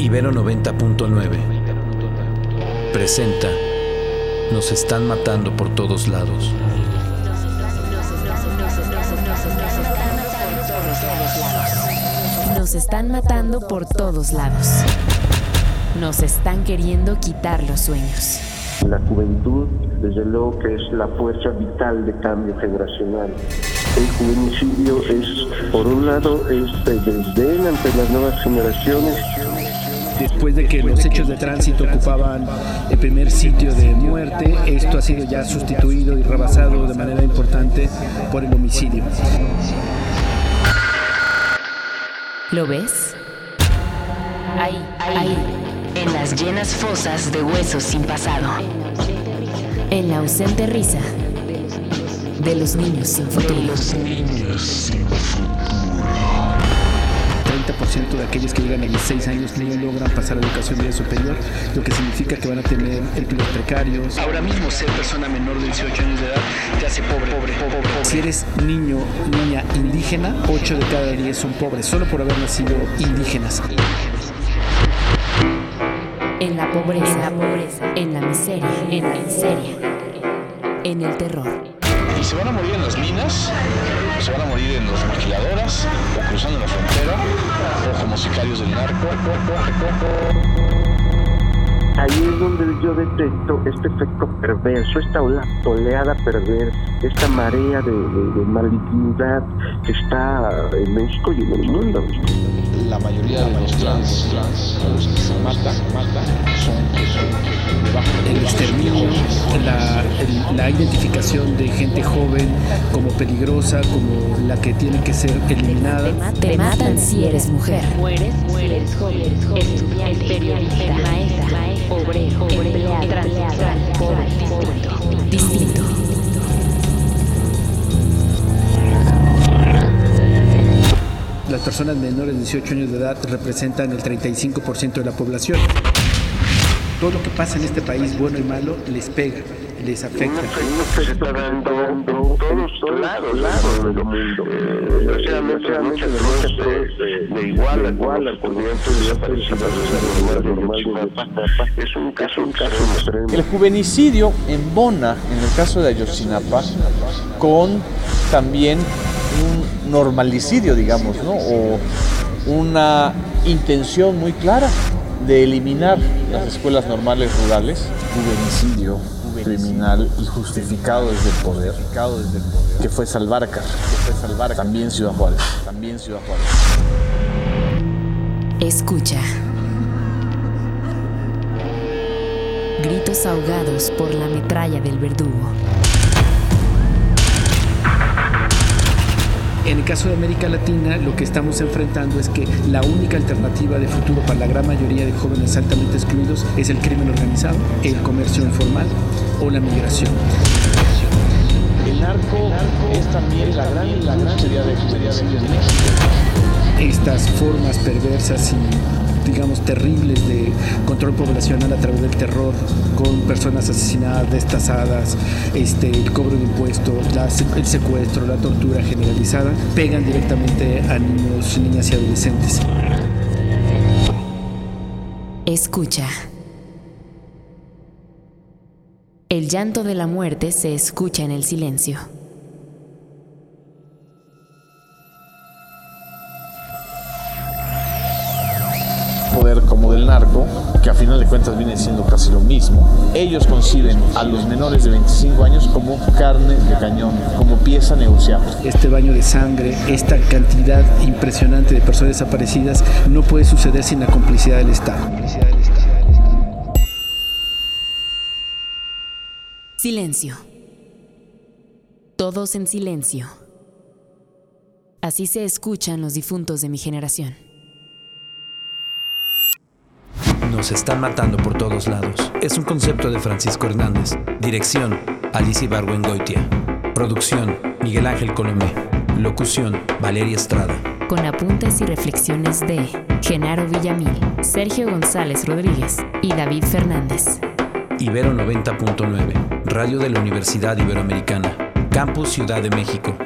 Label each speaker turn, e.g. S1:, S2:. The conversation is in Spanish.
S1: Ibero 90.9 presenta Nos están matando por todos lados.
S2: Nos están matando por todos lados. Nos están queriendo quitar los sueños.
S3: La juventud, desde luego que es la fuerza vital de cambio generacional. El juvenicidio es, por un lado, es desdén ante las nuevas generaciones.
S4: Después de que los hechos de tránsito ocupaban el primer sitio de muerte, esto ha sido ya sustituido y rebasado de manera importante por el homicidio.
S2: ¿Lo ves? Ahí, ahí, en las llenas fosas de huesos sin pasado. En la ausente risa de los niños sin futuro.
S4: 30% de aquellos que llegan a 16 años no logran pasar a la educación media superior, lo que significa que van a tener empleos precarios.
S5: Ahora mismo ser persona menor de 18 años de edad te hace pobre, pobre, pobre, pobre.
S4: Si eres niño, niña indígena, 8 de cada 10 son pobres, solo por haber nacido indígenas.
S2: En la pobreza, en la pobreza, en la miseria, en la miseria, en el terror.
S6: Y se van a morir en las minas, o se van a morir en las maquiladoras, o cruzando la frontera, como sicarios del narco.
S3: Ahí es donde yo detecto este efecto perverso, esta oleada perversa, esta marea de, de- de malignidad que está en México y en el mundo.
S6: Mayoría de los trans, trans, a los que se matan, matan, son, son de bajo
S4: El exterminio, la, el- la identificación de gente joven como peligrosa, como la que tiene que ser eliminada.
S2: Te matan si eres mujer. Mueres si eres joven, estudiante, periodista, maestra, obrero, empleado, transexual, pobre, distinto.
S4: Personas menores de 18 años de edad representan el 35% de la población. Todo lo que pasa en este país, bueno y malo, les pega, les afecta.
S3: en. Es un caso, un caso extremo.
S7: El juvenicidio embona, en el caso de Ayotzinapa, con también un normalicidio, digamos, ¿no? O una intención muy clara de eliminar las escuelas normales rurales. Juvenicidio criminal y justificado desde el poder, que fue Salvarcar, que fue Salvarcar, también Ciudad Juárez, también Ciudad Juárez.
S2: Escucha. Gritos ahogados por la metralla del verdugo.
S4: Caso de América Latina, lo que estamos enfrentando es que la única alternativa de futuro para la gran mayoría de jóvenes altamente excluidos es el crimen organizado, el comercio informal o la migración.
S7: El narco es también la gran, la gran de México.
S4: Estas formas perversas y, digamos, terribles de control poblacional a través del terror, con personas asesinadas, destazadas, este, el cobro de impuestos, el secuestro, la tortura generalizada, pegan directamente a niños, niñas y adolescentes.
S2: Escucha. El llanto de la muerte se escucha en el silencio.
S7: Narco, que a final de cuentas viene siendo casi lo mismo, ellos conciben a los menores de 25 años como carne de cañón, como pieza negociable.
S4: Este baño de sangre, esta cantidad impresionante de personas desaparecidas, no puede suceder sin la complicidad del Estado.
S2: Silencio. Todos en silencio. Así se escuchan los difuntos de mi generación.
S1: Nos están matando por todos lados. Es un concepto de Francisco Hernández. Dirección, Alicia Ibargüengoitia. Producción, Miguel Ángel Colomé. Locución, Valeria Estrada.
S2: Con apuntes y reflexiones de Genaro Villamil, Sergio González Rodríguez y David Fernández.
S1: Ibero 90.9, Radio de la Universidad Iberoamericana, Campus Ciudad de México.